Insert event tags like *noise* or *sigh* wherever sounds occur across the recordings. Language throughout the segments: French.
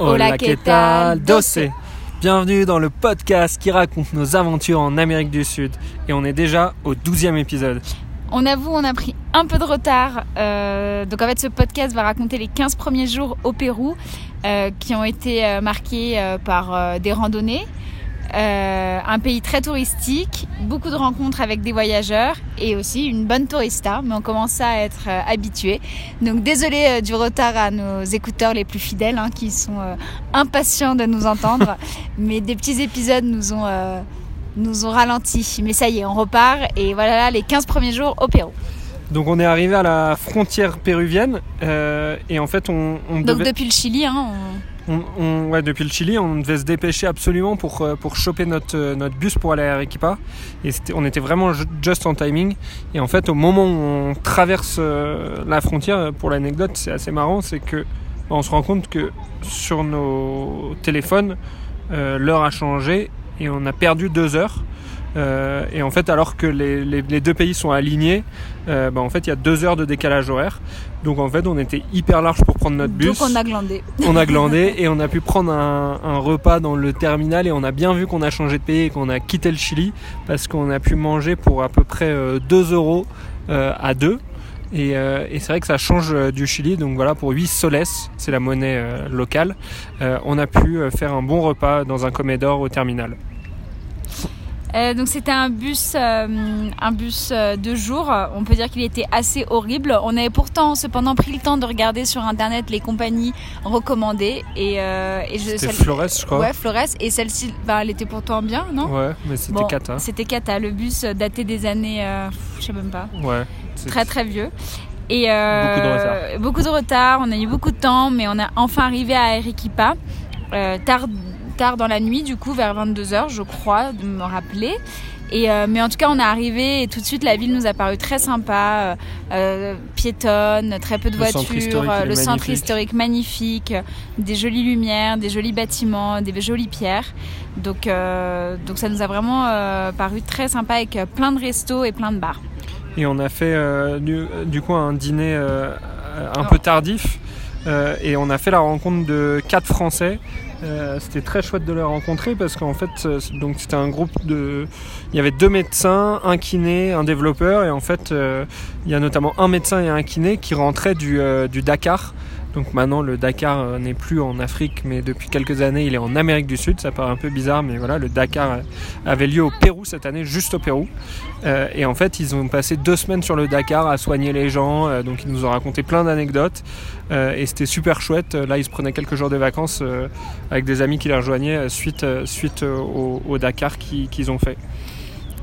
Hola. Doce. Bienvenue dans le podcast qui raconte nos aventures en Amérique du Sud. Et on est déjà au 12e épisode. On avoue, on a pris un peu de retard. Euh, donc en fait, ce podcast va raconter les 15 premiers jours au Pérou euh, qui ont été euh, marqués euh, par des randonnées. Euh, un pays très touristique, beaucoup de rencontres avec des voyageurs et aussi une bonne tourista, mais on commence à être euh, habitué. Donc désolé euh, du retard à nos écouteurs les plus fidèles hein, qui sont euh, impatients de nous entendre, *laughs* mais des petits épisodes nous ont nous ont ralenti. Mais ça y est, on repart et voilà là, les 15 premiers jours au Pérou. Donc on est arrivé à la frontière péruvienne euh, et en fait on, on Donc devait- depuis le Chili, hein, ouais, depuis le Chili, on devait se dépêcher absolument pour, euh, pour choper notre, euh, notre bus pour aller à Arequipa. Et on était vraiment ju- just en timing. Et en fait, au moment où on traverse euh, la frontière, pour l'anecdote, c'est assez marrant, c'est que bah, on se rend compte que sur nos téléphones, l'heure a changé et on a perdu deux heures. Euh, et en fait, alors que les, les- les deux pays sont alignés, euh, bah, en fait, il y a deux heures de décalage horaire. Donc en fait, on était hyper large pour prendre notre bus donc on a glandé. on a *laughs* glandé et on a pu prendre un, un repas dans le terminal et on a bien vu qu'on a changé de pays et qu'on a quitté le Chili parce qu'on a pu manger pour à peu près euh, 2 euros euh, à deux. Et, euh, et c'est vrai que ça change euh, du Chili, donc voilà, pour 8 soles, c'est la monnaie euh, locale, euh, on a pu euh, faire un bon repas dans un comedor au terminal. Euh, donc c'était un bus, euh, un bus euh, de jour. On peut dire qu'il était assez horrible. On avait pourtant cependant pris le temps de regarder sur internet les compagnies recommandées et, euh, et je C'était celle- Flores, je crois. ouais Flores et celle-ci, bah, elle était pourtant bien, non? Ouais, mais c'était Bon, cata. C'était Cata, le bus daté des années, euh, je sais même pas, Ouais. très très vieux. Et euh, Beaucoup de retard. beaucoup de retard, on a eu beaucoup de temps, mais on a enfin arrivé à Arequipa, euh, tard, tard dans la nuit, du coup, vers 22h, je crois, de me rappeler. Et euh, mais en tout cas, on est arrivé et tout de suite, la ville nous a paru très sympa, euh, euh, piétonne, très peu de Le voitures, le centre historique magnifique, des jolies lumières, des jolis bâtiments, des jolies pierres. Donc, euh, donc ça nous a vraiment paru très sympa avec plein de restos et plein de bars. Et on a fait du, du coup un dîner un peu tardif. Euh, et on a fait la rencontre de quatre Français. Euh, c'était très chouette de les rencontrer parce qu'en fait, euh, donc c'était un groupe de. Il y avait deux médecins, un kiné, un développeur, et en fait, euh, il y a notamment un médecin et un kiné qui rentraient du, euh, du Dakar. Donc maintenant, le Dakar euh, n'est plus en Afrique, mais depuis quelques années, il est en Amérique du Sud. Ça paraît un peu bizarre, mais voilà, le Dakar euh, avait lieu au Pérou cette année, juste au Pérou. Euh, et en fait, ils ont passé deux semaines sur le Dakar à soigner les gens. euh, donc, ils nous ont raconté plein d'anecdotes. et c'était super chouette. Là, ils se prenaient quelques jours de vacances avec des amis qui les rejoignaient suite, suite au, Dakar qui- qu'ils ont fait.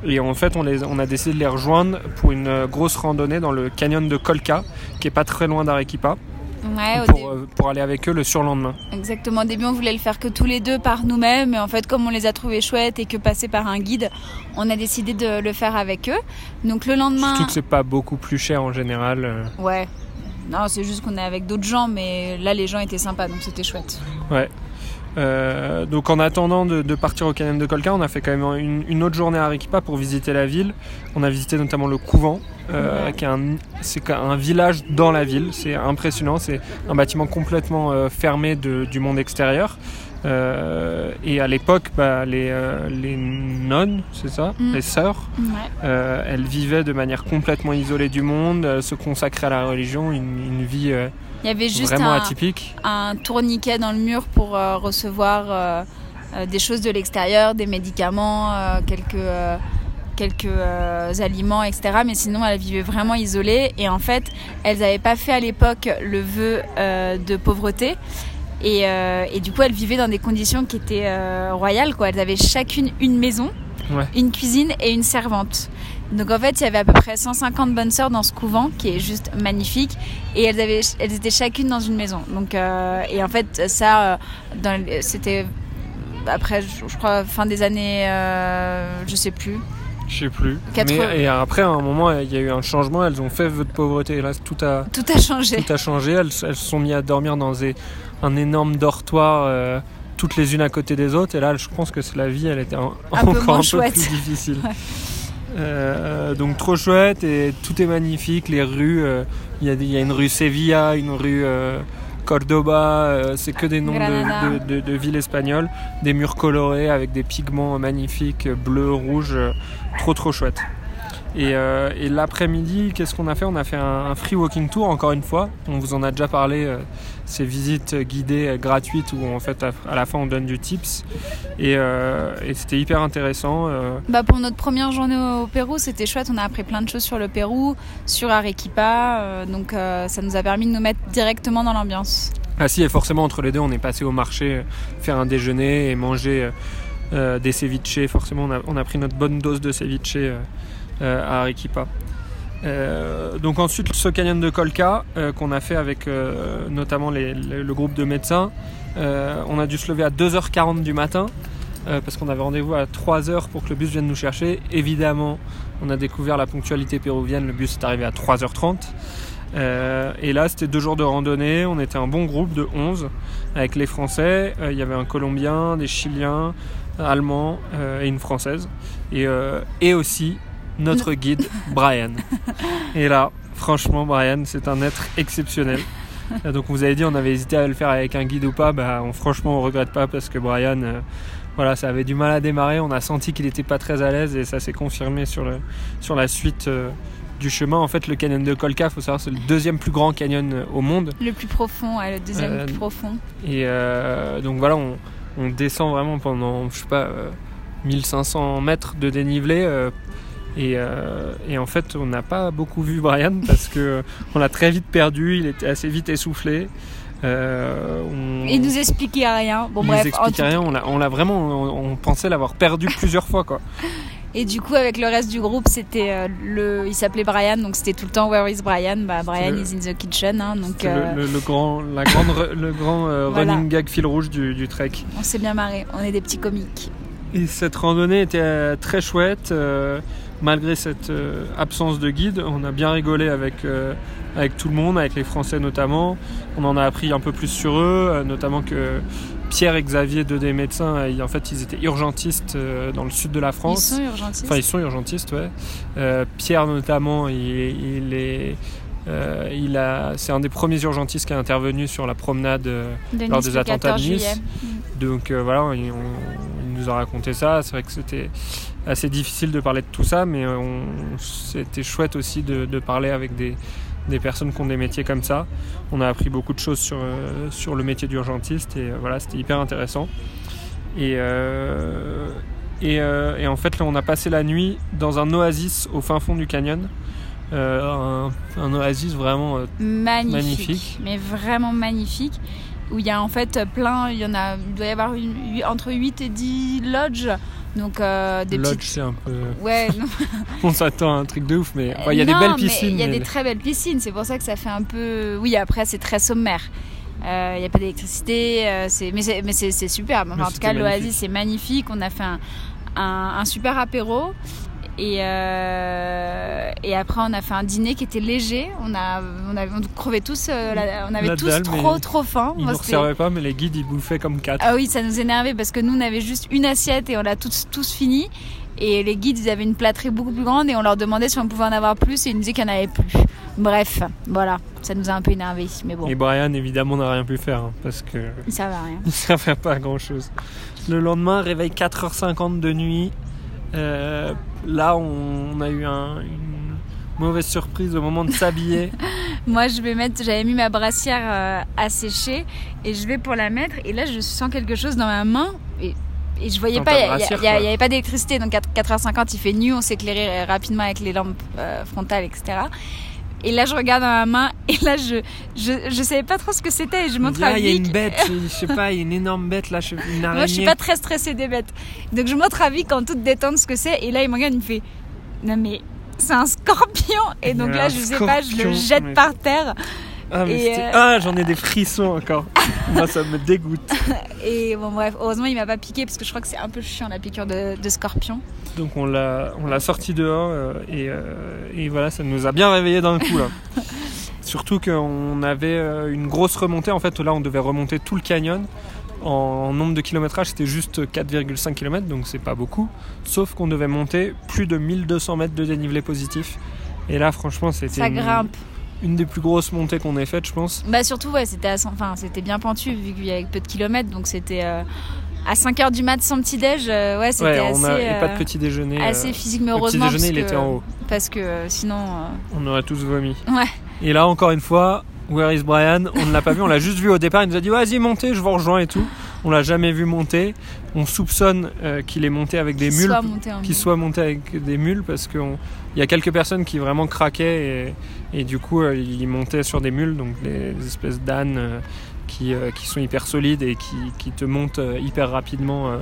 Et en fait, on, les, on a décidé de les rejoindre pour une grosse randonnée dans le canyon de Colca, qui est pas très loin d'Arequipa, Ouais, pour, euh, pour aller avec eux le surlendemain. Exactement. Au début, on voulait le faire que tous les deux par nous-mêmes, mais en fait, comme on les a trouvés chouettes et que passer par un guide, on a décidé de le faire avec eux. Donc le lendemain, Surtout que c'est pas beaucoup plus cher en général. euh, ouais. Non, c'est juste qu'on est avec d'autres gens, mais là, les gens étaient sympas, donc c'était chouette. Euh, donc en attendant de, de partir au canyon de Colca, on a fait quand même une, une autre journée à Arequipa pour visiter la ville. On a visité notamment le couvent, euh, qui est un, c'est un village dans la ville. C'est impressionnant. C'est un bâtiment complètement euh, fermé de- du monde extérieur. Euh, et à l'époque, bah, les, euh, les nonnes, c'est ça, Mm. les sœurs, Ouais. euh, elles vivaient de manière complètement isolée du monde, se consacraient à la religion, une, une vie Il y avait juste vraiment un, atypique. un tourniquet dans le mur pour euh, recevoir euh, euh, des choses de l'extérieur, des médicaments, quelques, quelques aliments, etc. Mais sinon, elles vivaient vraiment isolées. Et en fait, elles n'avaient pas fait à l'époque le vœu de pauvreté. Et, et du coup, elles vivaient dans des conditions qui étaient royales. Quoi. Elles avaient chacune une maison, Ouais. une cuisine et une servante. Donc en fait, il y avait à peu près 150 bonnes sœurs dans ce couvent qui est juste magnifique et elles avaient elles étaient chacune dans une maison. Donc euh, et en fait ça euh, c'était après je, crois fin des années euh, je sais plus. Je sais plus. 80. Mais, et après, à un moment, il y a eu un changement. Elles ont fait vœu de pauvreté. Et là, tout a, Tout a changé. tout a changé. Elles, elles se sont mis à dormir dans des- un énorme dortoir, euh, toutes les unes à côté des autres. Et là, je pense que la vie, elle était Un encore un peu plus difficile. *laughs* Ouais. Euh, donc trop chouette et tout est magnifique. Les rues, euh, il y, y a une rue Sevilla, une rue, euh, Cordoba, euh, c'est que des noms de, de- de- de villes espagnoles, des murs colorés avec des pigments magnifiques, bleu, rouge, trop trop chouette. Et, euh, et l'après-midi, qu'est-ce qu'on a fait? On a fait un, un free walking tour, encore une fois. On vous en a déjà parlé, euh, ces visites guidées euh, gratuites où en fait à, la fin on donne du tips. Et, euh, et c'était hyper intéressant. Bah pour notre première journée au Pérou, c'était chouette. On a appris plein de choses sur le Pérou, sur Arequipa. donc ça nous a permis de nous mettre directement dans l'ambiance. Ah si, et forcément entre les deux, on est passé au marché faire un déjeuner et manger euh, des ceviches. Forcément, on a, on a pris notre bonne dose de ceviche euh, à Arequipa. Euh, donc ensuite, ce canyon de Colca euh, qu'on a fait avec euh, notamment le, groupe de médecins, euh, on a dû se lever à 2h40 du matin euh, parce qu'on avait rendez-vous à 3h pour que le bus vienne nous chercher. Évidemment, on a découvert la ponctualité péruvienne, le bus est arrivé à 3h30. Euh, et là, c'était deux jours de randonnée. On était un bon groupe de 11 avec les Français. Euh, Il y avait un Colombien, des Chiliens, Allemands euh, et une Française. Euh, et aussi notre guide, Brian. *laughs* Et là, franchement, Brian, c'est un être exceptionnel. Donc, vous avez dit, on avait hésité à le faire avec un guide ou pas. Bah, on, franchement, on regrette pas parce que Brian, euh, voilà, ça avait du mal à démarrer. On a senti qu'il était pas très à l'aise et ça s'est confirmé sur, le, sur la suite. euh, du chemin. En fait, le canyon de Colca, faut savoir, c'est le deuxième plus grand canyon euh, au monde. Le plus profond, ouais, le deuxième Euh, plus profond. Et euh, donc voilà, on, on descend vraiment pendant, je sais pas, euh, 1500 mètres de dénivelé. Euh, et, euh, et en fait, on n'a pas beaucoup vu Brian *laughs* parce que on l'a très vite perdu. Il était assez vite essoufflé. Euh, on, Il nous expliquait rien. Bon il bref, nous expliquait tout- rien. On l'a, on l'a vraiment, on, on pensait l'avoir perdu *laughs* plusieurs fois quoi. Et du coup, avec le reste du groupe, c'était euh, le, il s'appelait Brian, donc c'était tout le temps Where is Brian? Bah Brian le- is in the kitchen, hein, donc euh, le, le- le grand, la grande, le grand euh, *laughs* Voilà. running gag fil rouge du, du trek. on s'est bien marré. On est des petits comiques. Et cette randonnée était euh, très chouette, euh, malgré cette euh, absence de guide. On a bien rigolé avec, euh, avec tout le monde, avec les Français notamment. On en a appris un peu plus sur eux, euh, notamment que Pierre et Xavier, deux des médecins, ils- en fait, ils étaient urgentistes dans le sud de la Ils France. sont urgentistes. Enfin, ils sont urgentistes, ouais. Pierre notamment, il, il est, euh, il a, c'est un des premiers urgentistes qui a intervenu sur la promenade. euh, de lors des attentats 14 de Nice. juillet. donc euh, voilà, il, on- il nous a raconté ça. C'est vrai que c'était assez difficile de parler de tout ça, mais euh, on- c'était chouette aussi de, de parler avec des, des personnes qui ont des métiers comme ça. On a appris beaucoup de choses sur, euh, sur le métier d'urgentiste et euh, voilà, c'était hyper intéressant. Et, euh, et, euh, et en fait, là, on a passé la nuit dans un oasis au fin fond du canyon. Euh, un, un oasis vraiment Magnifique, Magnifique. mais vraiment magnifique. Où il y a en fait plein, il y en a, il doit y avoir une- entre 8 et 10 lodges. Donc euh, des lodge, petites. c'est un peu. Ouais, non, *laughs* On s'attend à un truc de ouf, mais il y a des belles piscines. Il y a mais- des très belles piscines, c'est pour ça que ça fait un peu. Oui, après c'est très sommaire. Euh, Il n'y a pas d'électricité, euh, c'est- mais c'est mais c'est- c'est superbe. Enfin, en tout cas, l'oasis c'est magnifique. On a fait un, un- un super apéro. Et, euh, et après, on a fait un dîner qui était léger. On, a, on, avait, on crevait tous, euh, la- on avait La tous dalle, trop, trop faim. Ils Moi, nous resservaient pas, mais les guides ils bouffaient comme quatre. ah oui, ça nous énervait parce que nous, on avait juste une assiette et on l'a tous, tous fini. Et les guides, ils avaient une plâtrée beaucoup plus grande et on leur demandait si on pouvait en avoir plus et ils nous disaient qu'il n'y en avait plus. Bref, voilà, ça nous a un peu énervé, mais bon, Et Brian, évidemment, n'a rien pu faire hein, parce que ça va rien. *laughs* il servait pas à grand chose. Le lendemain, réveil 4h50 de nuit. Euh, là, on a eu un- une mauvaise surprise au moment de s'habiller. *laughs* Moi, je vais mettre, j'avais mis ma brassière euh, à sécher et je vais pour la mettre et là, je sens quelque chose dans ma main et, et je voyais Dans pas, il y a- brassière, il y, a- quoi. il y avait pas d'électricité, donc 4, 4h50, il fait nu, on s'éclairait rapidement avec les lampes euh, frontales, etc. Et là, je regarde dans ma main *laughs* et là, je, je, je savais pas trop ce que c'était et je montre dit, à ah, il y a Vic. une bête, *laughs* je sais pas, il y a une énorme bête là, je- une araignée. Moi, je suis pas très stressée des bêtes. Donc, je montre à Vic en toute détente ce que c'est. Et là, il me regarde, il me fait Non, mais c'est un scorpion. Et donc là, je sais pas, je le jette par terre. Ah, euh, ah, j'en ai des frissons encore. *laughs* Moi, ça me dégoûte. Et bon, bref, heureusement, il m'a pas piqué parce que je crois que c'est un peu chiant la piqûre de, de scorpion. Donc on l'a, sorti dehors euh, et, euh, et voilà, ça nous a bien réveillé d'un coup là. *laughs* Surtout qu'on avait une grosse remontée. En fait, là, on devait remonter tout le canyon. En, nombre de kilométrage, c'était juste 4,5 km, donc c'est pas beaucoup. Sauf qu'on devait monter plus de 1200 mètres de dénivelé positif. Et là, franchement, c'était Ça grimpe. une des plus grosses montées qu'on ait faites, je pense. Bah surtout, ouais, c'était enfin, c'était bien pentu vu qu'il y avait peu de kilomètres, donc c'était euh, à 5h du mat sans petit-déj, euh, ouais, c'était Ouais, assez, on a et pas de euh, petit déjeuner. assez physique, mais le petit heureusement. déjeuner, il parce était que- en haut. Parce que sinon. On aurait tous vomi. Ouais. Et là, encore une fois, Where is Brian? On ne l'a pas vu, on l'a juste vu au départ. Il nous a dit vas-y, montez, je vous rejoins et tout. On l'a jamais vu monter. On soupçonne euh, qu'il est monté avec des mules. Qu'il soit monté avec des mules parce qu'il y a quelques personnes qui vraiment craquaient et, et du coup, euh, ils montaient sur des mules, donc des espèces d'ânes euh, qui, qui sont hyper solides et qui, qui te montent hyper rapidement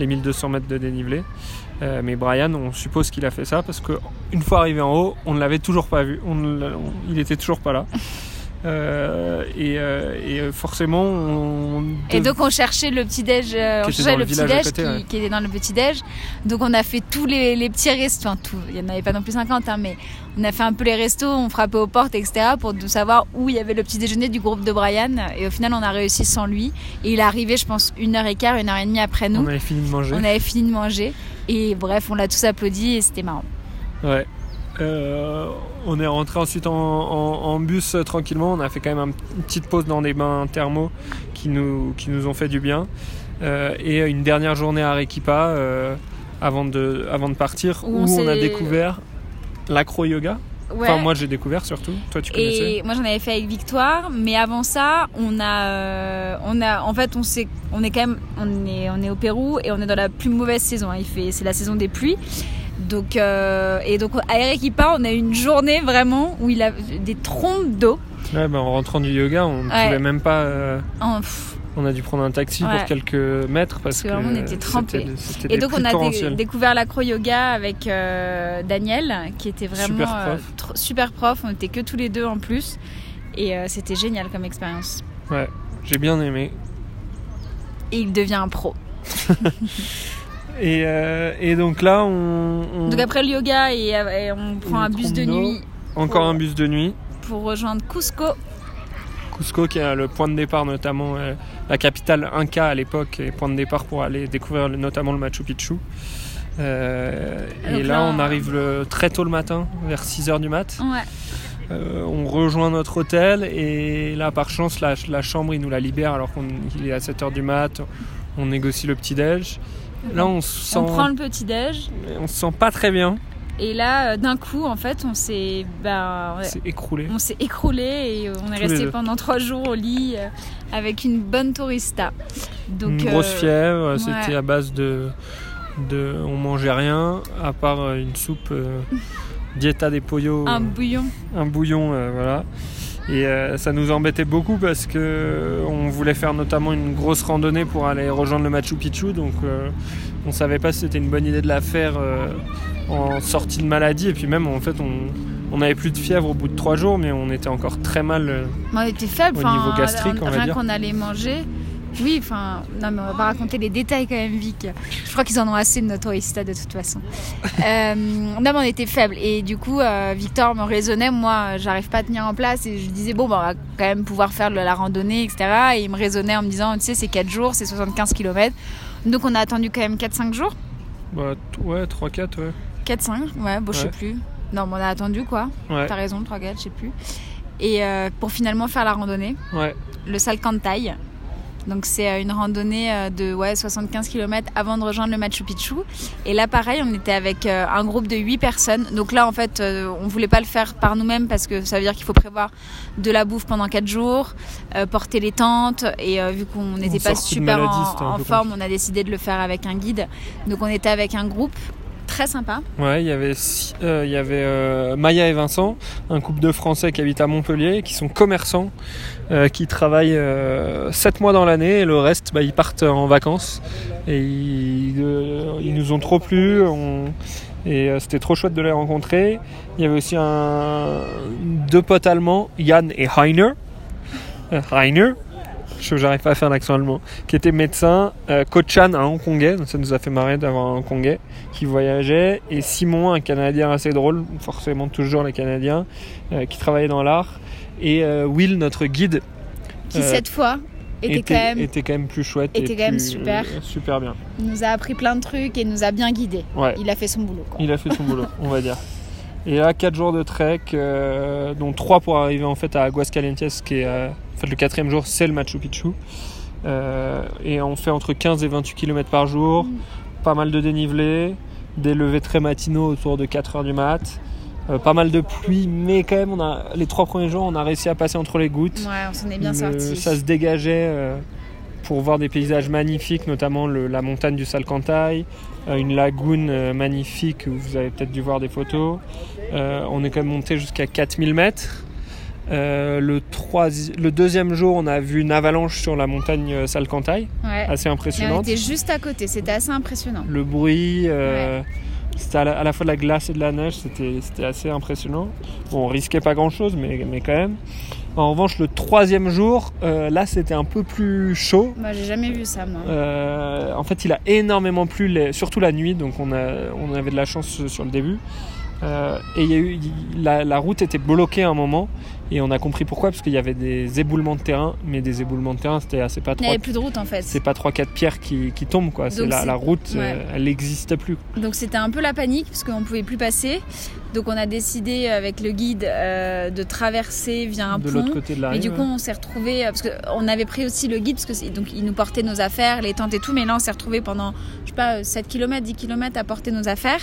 les 1200 mètres de dénivelé. Mais Brian, on suppose qu'il a fait ça parce qu'une fois arrivé en haut, on ne l'avait toujours pas vu. On on- il était toujours pas là. *laughs* Euh, et, euh, et forcément, on. Et donc on cherchait le petit déj, euh, on Qui était cherchait dans le le petit déj côté, qui, ouais. qui était dans le petit déj. Donc on a fait tous les, les petits restos, enfin tout, il y en avait pas non plus 50, hein, mais on a fait un peu les restos, on frappait aux portes, etc. pour savoir où il y avait le petit déjeuner du groupe de Brian. Et au final on a réussi sans lui. Et il est arrivé, je pense, une heure et quart, une heure et demie après nous. on avait fini de manger. On avait fini de manger. Et bref, on l'a tous applaudi et c'était marrant. Ouais. Euh, on est rentré ensuite en, en- en bus euh, tranquillement. On a fait quand même un- une petite pause dans des bains thermaux qui nous, qui nous ont fait du bien. Euh, et une dernière journée à Arequipa avant, de, avant de partir Où où, on on, a découvert l'acro-yoga. Ouais. Enfin, moi j'ai découvert surtout. Toi tu connaissais. Et moi j'en avais fait avec Victoire, mais avant ça, on a, on a, en fait, on s'est, on est quand même, on est, on est au Pérou et on est dans la plus mauvaise saison. hein. Il fait, c'est la saison des pluies. Donc, euh, et donc à Arequipa, on a eu une journée vraiment où il a des trompes d'eau. Ouais, bah, en rentrant du yoga, on ne Ouais. pouvait même pas. euh, on a dû prendre un taxi Ouais. pour quelques mètres parce, Parce que vraiment, on était trempés. c'était Et donc on a découvert l'acro-yoga avec euh, Daniel, qui était vraiment Super euh, prof. tr- super prof. On était que tous les deux en plus, et c'était génial comme expérience. Ouais, j'ai bien aimé. Et il devient un pro. *laughs* Et, euh, et donc là, on, on- Donc après le yoga et, et on prend un bus de nuit encore un bus de nuit. pour rejoindre Cusco. Cusco, qui est le point de départ, notamment euh, la capitale Inca à l'époque, et point de départ pour aller découvrir notamment le Machu Picchu. Euh, et là, là, on arrive le- très tôt le matin, vers 6h du mat. Ouais. Euh, on rejoint notre hôtel et là, par chance, la, la chambre, il nous la libère alors qu'il est à 7h du mat. On négocie le petit-déj. Là, on se sent, On prend le petit déj on se sent pas très bien. et là euh, d'un coup en fait on s'est bah, écroulé. on s'est écroulé et on est Tous resté pendant trois jours au lit euh, avec une bonne tourista. Donc une grosse euh, fièvre, ouais. c'était à base de, de. On mangeait rien, à part une soupe euh, *laughs* dieta des pollos, un bouillon. un bouillon, euh, voilà. Et euh, ça nous embêtait beaucoup parce que euh, on voulait faire notamment une grosse randonnée pour aller rejoindre le Machu Picchu, donc euh, on savait pas si c'était une bonne idée de la faire euh, en sortie de maladie. Et puis même, en fait, on, on avait plus de fièvre au bout de trois jours, mais on était encore très mal. On était faible. Au niveau gastrique, on va rien dire. qu'on allait manger. Oui, enfin, non, mais on va pas raconter les détails quand même, Vic. Je crois qu'ils en ont assez de notre tourista de toute façon. *laughs* euh, non, mais on était faible. Et du coup, euh, Victor me raisonnait. Moi, j'arrive pas à tenir en place. Et je disais, bon, bah, on va quand même pouvoir faire de la randonnée, etc. Et il me raisonnait en me disant, tu sais, c'est 4 jours, c'est 75 km. Donc, on a attendu quand même 4-5 jours. bah, ouais, 3-4, ouais. 4-5, ouais, bon, je sais Ouais. plus. Non, mais on a attendu quoi. Ouais, T'as raison, 3-4, je sais plus. Et euh, pour finalement faire la randonnée ouais. le Salcantay. Donc c'est euh, une randonnée euh, de ouais, 75 km avant de rejoindre le Machu Picchu. Et là pareil, on était avec euh, un groupe de 8 personnes. Donc là en fait, on voulait pas le faire par nous-mêmes parce que ça veut dire qu'il faut prévoir de la bouffe pendant 4 jours, euh, porter les tentes et euh, vu qu'on n'était pas super maladie, en, forme, on a décidé de le faire avec un guide. Donc on était avec un groupe très sympa. Ouais, il y avait, euh, il y avait euh, Maya et Vincent, un couple de Français qui habitent à Montpellier, qui sont commerçants, euh, qui travaillent 7 mois dans l'année et le reste, bah, ils partent en vacances. Et ils, nous ont trop plu. on- et c'était trop chouette de les rencontrer. Il y avait aussi un, deux potes allemands, Yann et Heiner. Heiner, je j'arrive pas à faire l'accent allemand, qui étaient médecins. Euh, Kochan, un Hongkongais, donc ça nous a fait marrer d'avoir un Hongkongais qui voyageait. Et Simon, un Canadien assez drôle, forcément toujours les Canadiens, euh, qui travaillait dans l'art. Et euh, Will, notre guide, Qui Euh, cette fois était, quand même, était quand même plus chouette. était et quand même super. euh, super bien. nous a appris plein de trucs et nous a bien guidés. Ouais. Il a fait son boulot. Quoi. Il a fait son boulot, on va dire. Et là, 4 jours de trek, euh, dont 3 pour arriver en fait à Aguascalientes, qui est euh, en fait, le quatrième jour, c'est le Machu Picchu. Euh, et on fait entre 15 et 28 km par jour, Mm. pas mal de dénivelé, des levées très matinaux autour de 4 heures du mat. euh, pas mal de pluie, mais quand même, on a, les trois premiers jours, on a réussi à passer entre les gouttes. Ouais, on s'en est bien Le- sorti. Ça se dégageait euh, pour voir des paysages magnifiques, notamment le- la montagne du Salcantay, euh, une lagune magnifique où vous avez peut-être dû voir des photos. On est quand même monté jusqu'à 4000 mètres. Euh, le, deuxième jour, on a vu une avalanche sur la montagne euh, Salcantay, Ouais. assez Et on impressionnante. était juste à côté, c'était assez impressionnant. Le bruit, euh, c'était à la, à la fois de la glace et de la neige, c'était assez impressionnant. Bon, on risquait pas grand chose, mais, mais quand même. En revanche, le troisième jour, euh, là, c'était un peu plus chaud. Moi, j'ai jamais vu ça, moi. Euh, en fait, il a énormément plu, les- surtout la nuit, donc on, a, on avait de la chance sur le début. Euh, et il y a eu, il- la, la route était bloquée à un moment, et on a compris pourquoi, parce qu'il y avait des éboulements de terrain, mais des éboulements de terrain, c'était assez pas Il n'y avait plus de route en fait. c'est pas trois quatre pierres qui, qui tombent quoi. C'est la, c'est- la route, ouais. euh, elle n'existait plus. Donc c'était un peu la panique parce qu'on pouvait plus passer. Donc on a décidé avec le guide euh, de traverser via un de pont. l'autre côté de la rive. du coup, on s'est retrouvé parce qu'on avait pris aussi le guide parce que c'est- donc il nous portait nos affaires, les tentes et tout. Mais là, on s'est retrouvé pendant je sais pas 7 km, 10 km à porter nos affaires,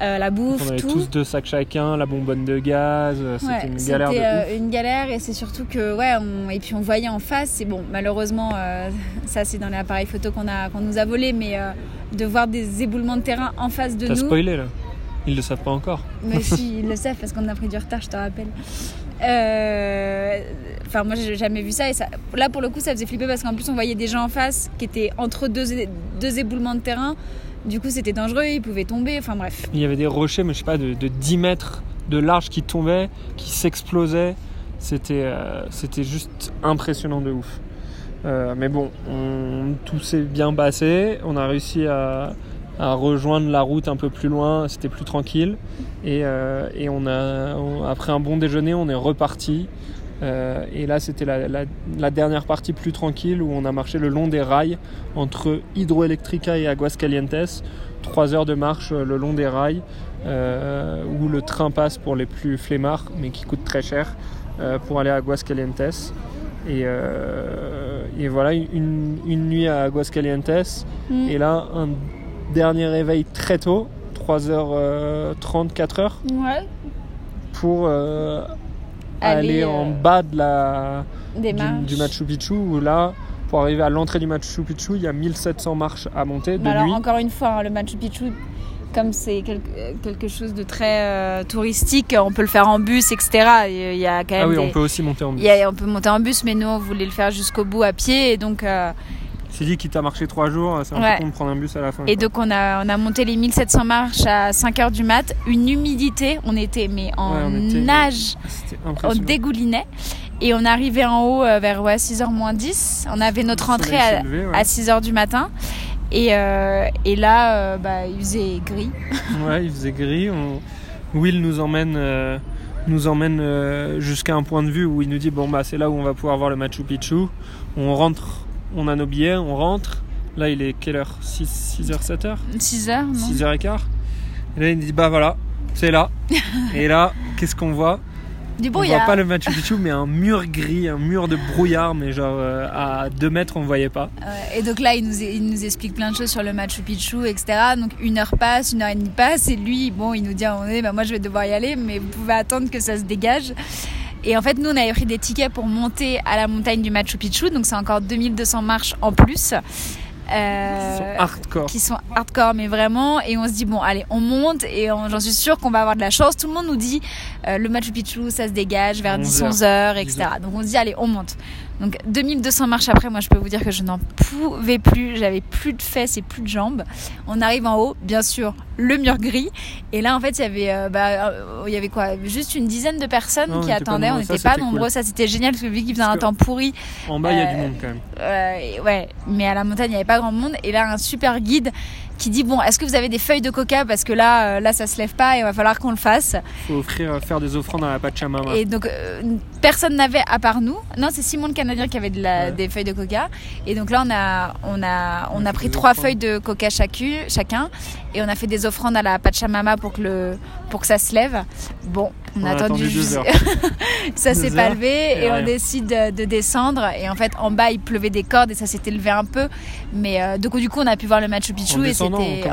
euh, la bouffe, on avait tout. tous deux sacs chacun, la bonbonne de gaz, euh, c'était Ouais, une galère c'était, euh, une galère et c'est surtout que ouais on- et puis on voyait en face c'est bon malheureusement ça c'est dans l'appareil photo qu'on a qu'on nous a volé mais de voir des éboulements de terrain en face de T'as nous. spoilé là. Ils le savent pas encore. mais *laughs* si ils le savent parce qu'on a pris du retard je te rappelle. Enfin moi j'ai jamais vu ça et ça là pour le coup ça faisait flipper parce qu'en plus on voyait des gens en face qui étaient entre deux, deux éboulements de terrain du coup c'était dangereux ils pouvaient tomber enfin bref Il y avait des rochers, mais je sais pas, de, de 10 mètres de large qui tombaient, qui s'explosaient. C'était euh, juste impressionnant de ouf. Euh, mais bon, on- tout s'est bien passé. On a réussi à, rejoindre la route un peu plus loin. C'était plus tranquille. Et, euh, après un bon déjeuner, on est reparti. Euh, et là, c'était la, la- la dernière partie plus tranquille où on a marché le long des rails entre Hydroelectrica et Aguascalientes. Trois heures de marche euh, le long des rails euh, où le train passe pour les plus flemmards, mais qui coûte très cher euh, pour aller à Aguascalientes. Et, et voilà, une, une nuit à Aguascalientes. Mm. Et là, un dernier réveil très tôt, 3h30, 4h, ouais pour Aller, aller, euh, en bas de la, des du, Machu Picchu, où là, pour arriver à l'entrée du Machu Picchu, il y a 1700 marches à monter de alors nuit. encore une fois, hein, le Machu Picchu, comme c'est quelque, quelque chose de très euh, touristique, on peut le faire en bus, etc. Il y a quand même Ah oui, des- on peut aussi monter en bus. il y a- on peut monter en bus, mais nous on voulait le faire jusqu'au bout à pied, et donc euh, C'est dit qu'il t'a marché 3 jours, c'est un Ouais. peu con de prendre un bus à la fin. et quoi. donc on a on a monté les 1700 marches à 5 heures du mat, une humidité, on était mais en Ouais, on était- nage, C'était on dégoulinait, et on arrivait en haut euh, vers ouais, 6h moins 10. On avait notre entrée à, s'est levé, ouais. à 6h du matin. Et, euh, et là, euh, bah, il faisait gris. *laughs* Ouais, il faisait gris. On... Will nous emmène, euh, nous emmène jusqu'à un point de vue où il nous dit bon bah c'est là où on va pouvoir voir le Machu Picchu. On rentre, on a nos billets, on rentre. Là il est quelle heure? 6, 6h, 7h 6h, non 6h15 Et là il nous dit bah voilà, c'est là. *laughs* Et là, qu'est-ce qu'on voit? Du On brouillard. voit pas le Machu Picchu mais un mur gris, un mur de brouillard, mais genre euh, à 2 mètres on voyait pas. Ouais, et donc là, il nous, il nous explique plein de choses sur le Machu Picchu, etc. Donc une heure passe, une heure et demie passe, et lui, bon, il nous dit à un moment donné, bah, moi je vais devoir y aller, mais vous pouvez attendre que ça se dégage. Et en fait, nous, on avait pris des tickets pour monter à la montagne du Machu Picchu, donc c'est encore 2200 marches en plus. Euh, Ils sont hardcore. qui sont hardcore mais vraiment. Et on se dit bon allez on monte. Et j'en suis sûre qu'on va avoir de la chance. Tout le monde nous dit euh, le Machu Picchu ça se dégage vers 10 11 11 heures. etc donc on se dit allez on monte donc 2200 marches après moi je peux vous dire que je n'en pouvais plus j'avais plus de fesses et plus de jambes on arrive en haut bien sûr le mur gris et là en fait il y avait euh, bah, euh, il y avait quoi? Juste une dizaine de personnes Non, qui attendaient on n'était pas nombreux ça c'était génial parce que vu qu'il faisait un temps pourri En bas il y a Euh, du monde quand même. euh, ouais, mais à la montagne, il n'y avait pas grand monde. Et là, un super guide qui dit Bon, est-ce que vous avez des feuilles de coca? Parce que là, euh, là, ça se lève pas et il va falloir qu'on le fasse. Faut offrir, faire des offrandes à la Pachamama. Et donc, euh, personne n'avait à part nous. Non, c'est Simon le à dire qu'il y avait de la, Ouais. des feuilles de coca. Et donc là, on a, on a, on a pris trois feuilles de coca chacu- chacun. Et on a fait des offrandes à la Pachamama pour que, le, pour que ça se lève. Bon, on, On a attendu attendu deux juste- heures. *laughs* ça s'est pas levé et et, on décide de, de descendre. Et en fait, en bas, il pleuvait des cordes et ça s'était levé un peu. Mais euh, du coup, du coup, on a pu voir le Machu Picchu En et c'était.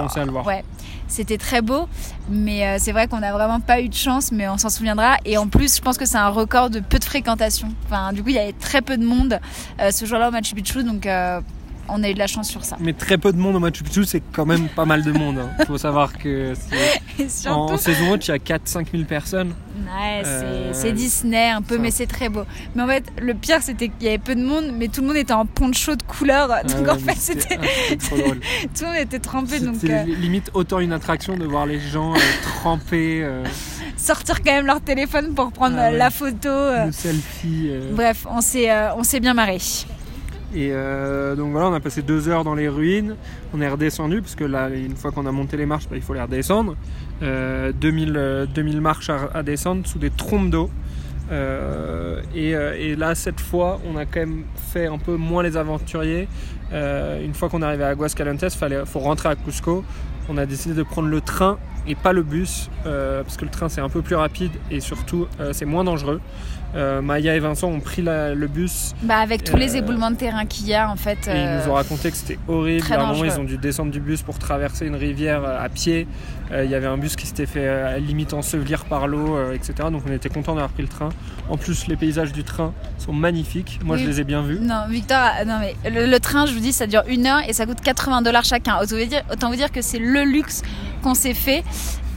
Ouais, c'était très beau. Mais euh, c'est vrai qu'on n'a vraiment pas eu de chance, mais on s'en souviendra. Et en plus, je pense que c'est un record de peu de fréquentation. Enfin, du coup, il y avait très peu de monde euh, ce jour-là au Machu Picchu, donc on a eu de la chance sur ça. Mais très peu de monde au Machu Picchu, c'est quand même pas mal de monde. Il *laughs* faut savoir que surtout, en saison haute, il y a 4-5 000 personnes. Ouais, c'est Euh, c'est Disney un peu, ça. mais c'est très beau. Mais en fait, le pire, c'était qu'il y avait peu de monde, mais tout le monde était en poncho de couleur. Donc Euh, en fait, c'était ah, *laughs* tout le monde était trempé. Donc euh, limite autant une attraction de voir les gens euh, trempés, euh, sortir quand même leur téléphone pour prendre Ah ouais. la photo. euh. le selfie. Bref, on s'est on s'est bien marré. Et euh, donc voilà, on a passé deux heures dans les ruines. On est redescendu parce que là, une fois qu'on a monté les marches, bah, il faut les redescendre. Euh, 2000, euh, 2000 marches à, descendre sous des trompes d'eau. Euh, et, et là, cette fois, on a quand même fait un peu moins les aventuriers. Une fois qu'on est arrivé à Aguascalientes, il faut rentrer à Cusco. On a décidé de prendre le train et pas le bus parce que le train c'est un peu plus rapide et surtout c'est moins dangereux. Euh, Maya et Vincent ont pris la- le bus Bah avec tous les Euh, éboulements de terrain qu'il y a en fait. et ils euh, nous ont raconté que c'était horrible. très à un moment, ils ont dû descendre du bus pour traverser une rivière euh, à pied. Euh, Il y avait un bus qui s'était fait euh, limite ensevelir par l'eau, euh, etc. Donc on était content d'avoir pris le train. En plus, les paysages du train sont magnifiques. Moi, Oui. je les ai bien vus. Non, Victor, non mais le, le train, je vous dis, ça dure une heure et ça coûte 80 dollars chacun. Autant vous dire, autant vous dire que c'est le luxe qu'on s'est fait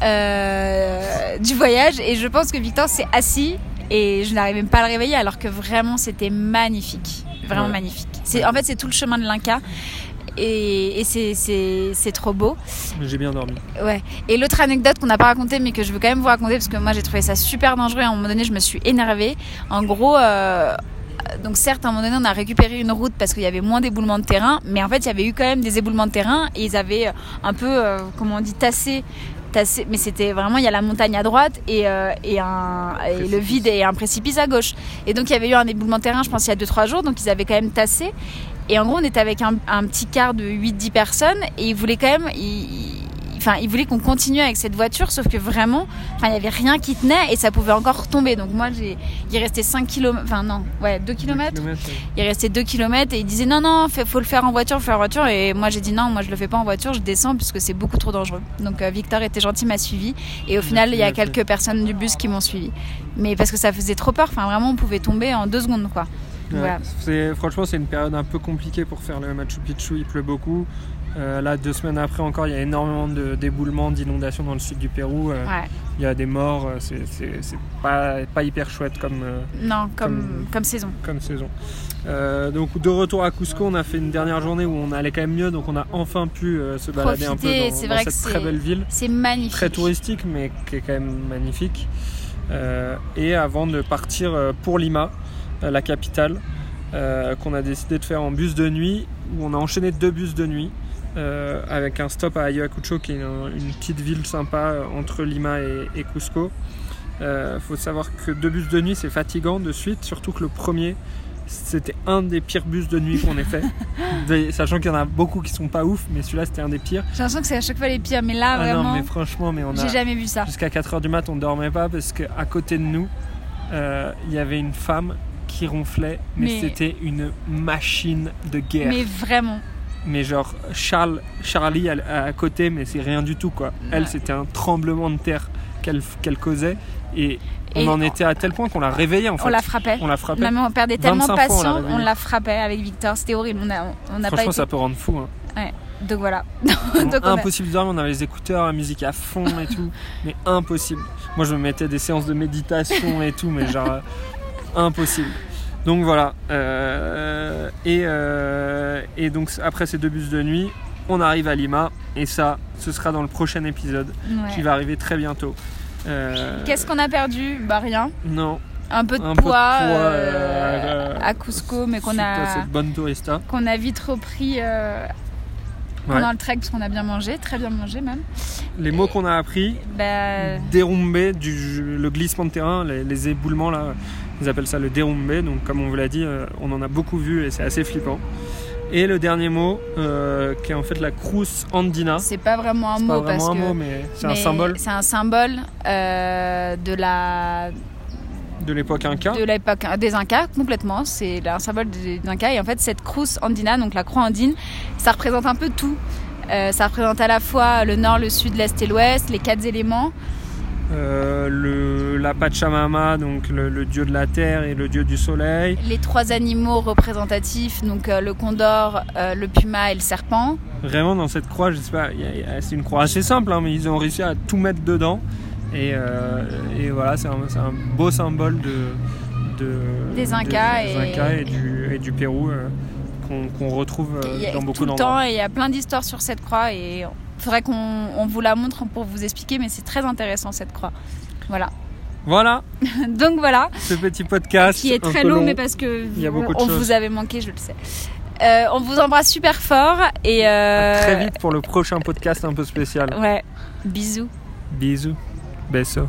euh, du voyage. Et je pense que Victor s'est assis et je n'arrivais même pas à le réveiller alors que vraiment c'était magnifique, vraiment Ouais. magnifique. C'est en fait c'est tout le chemin de l'Inca. Et, et c'est- c'est c'est trop beau. J'ai bien dormi. Ouais. Et l'autre anecdote qu'on n'a pas racontée, mais que je veux quand même vous raconter, parce que moi j'ai trouvé ça super dangereux. À un moment donné, je me suis énervée. En gros, euh, donc certes, à un moment donné, on a récupéré une route parce qu'il y avait moins d'éboulements de terrain, mais en fait, il y avait eu quand même des éboulements de terrain et ils avaient un peu, euh, comment on dit, tassé. Mais c'était vraiment, il y a la montagne à droite et, euh, et, un, et le vide et un précipice à gauche. Et donc il y avait eu un éboulement de terrain, je pense, il y a 2-3 jours, donc ils avaient quand même tassé. Et en gros, on était avec un, un petit quart de 8-10 personnes et ils voulaient quand même. ils- Enfin, ils voulaient qu'on continue avec cette voiture, sauf que vraiment, enfin, il n'y avait rien qui tenait et ça pouvait encore tomber. Donc moi, j'ai, il restait 5 km, enfin non, ouais, 2 km. Ouais. Il restait 2 km et ils disaient non, non, fait- faut le faire en voiture, faut le faire en voiture. Et moi, j'ai dit non, moi, je le fais pas en voiture, je descends puisque c'est beaucoup trop dangereux. Donc euh, Victor était gentil, m'a suivi. Et au final, il y a quelques personnes du bus qui m'ont suivi. Mais parce que ça faisait trop peur, enfin, vraiment, on pouvait tomber en deux secondes, quoi. Ouais. Voilà. Franchement, c'est une période un peu compliquée pour faire le Machu Picchu. Il pleut beaucoup. Euh, là, deux semaines après encore, il y a énormément de- d'éboulements, d'inondations dans le sud du Pérou. Euh, Ouais. Il y a des morts. euh, C'est c'est- c'est pas, pas hyper chouette comme, euh, Non, comme, Comme- comme saison. comme saison. Donc de retour à Cusco, on a fait une dernière journée où on allait quand même mieux, donc on a enfin pu se balader un peu Profiter, dans, c'est dans vrai que cette très belle ville, C'est magnifique. très touristique mais qui est quand même magnifique. Et avant de partir pour Lima, la capitale, qu'on a décidé de faire en bus de nuit, où on a enchaîné deux bus de nuit. Euh, avec un stop à Ayacucho qui est un- une petite ville sympa euh, entre Lima et, et Cusco. Il faut savoir que deux bus de nuit c'est fatigant de suite, surtout que le premier c'était un des pires bus de nuit qu'on ait fait. *laughs* Sachant qu'il y en a beaucoup qui sont pas ouf, mais celui-là c'était un des pires. J'ai l'impression que c'est à chaque fois les pires, mais là, Ah vraiment, non, mais franchement, mais on j'ai jamais vu ça. jusqu'à 4h du mat, on dormait pas parce qu'à côté de nous, euh, il y avait une femme qui ronflait, mais, Mais- c'était une machine de guerre. Mais vraiment. Mais genre Charles, Charlie à, à côté, mais c'est rien du tout quoi. Elle, Ouais. c'était un tremblement de terre qu'elle causait et on Et en était à tel point qu'on l'a réveillée en fait. On la frappait. On la frappait. On perdait tellement 25 fois, on l'a patience, on la frappait avec Victor. C'était horrible. On a, on pas Franchement, été. ça peut rendre fou. hein. Donc voilà. Vraiment *laughs* Donc on a- impossible de dormir, on avait les écouteurs, la musique à fond et tout, *laughs* mais impossible. Moi je me mettais des séances de méditation et tout, mais genre euh, impossible. Donc voilà. euh, et, euh, et donc après ces deux bus de nuit, on arrive à Lima et ça, ce sera dans le prochain épisode Ouais. qui va arriver très bientôt. Euh, Qu'est-ce qu'on a perdu? Bah rien. Non, Un peu de un peu de poids, à Cusco, mais qu'on a, cette bonne tourista. qu'on a vite repris Ouais. pendant le trek parce qu'on a bien mangé, très bien mangé même. Les mots qu'on a appris, Bah, dérombé, du, le glissement de terrain, les, les éboulements là, Ils appellent ça le derumbe. Donc, comme on vous l'a dit, euh, on en a beaucoup vu et c'est assez flippant. Et le dernier mot, euh, qui est en fait la cruz andina. C'est pas vraiment un mot pas vraiment parce un que mot, mais c'est un symbole C'est un symbole euh, de la de l'époque inca. de l'époque des Incas complètement. C'est un symbole des Incas et en fait cette cruz andina, donc la croix andine, ça représente un peu tout. Euh, ça représente à la fois le nord, le sud, l'est et l'ouest, les quatre éléments. Euh, le, la Pachamama, donc le, le dieu de la terre et le dieu du soleil. Les trois animaux représentatifs, donc euh, le condor, euh, le puma et le serpent. Vraiment, dans cette croix, je sais pas, c'est une croix assez simple, hein, mais ils ont réussi à tout mettre dedans. Et, et voilà, c'est un, beau symbole de, de- Des Incas des et- Incas et, du, et du Pérou qu'on retrouve dans beaucoup d'endroits. il y a plein d'histoires sur cette croix et faudrait qu'on on vous la montre pour vous expliquer, mais c'est très intéressant cette croix. Voilà. Voilà, *laughs* Donc voilà, ce petit podcast. qui est très long, long. mais parce que Il y a on, beaucoup vous avait manqué, je le sais. Euh, on vous embrasse super fort et À euh, Très vite pour le prochain podcast un peu spécial. Ouais, bisous. Bisous. Beso.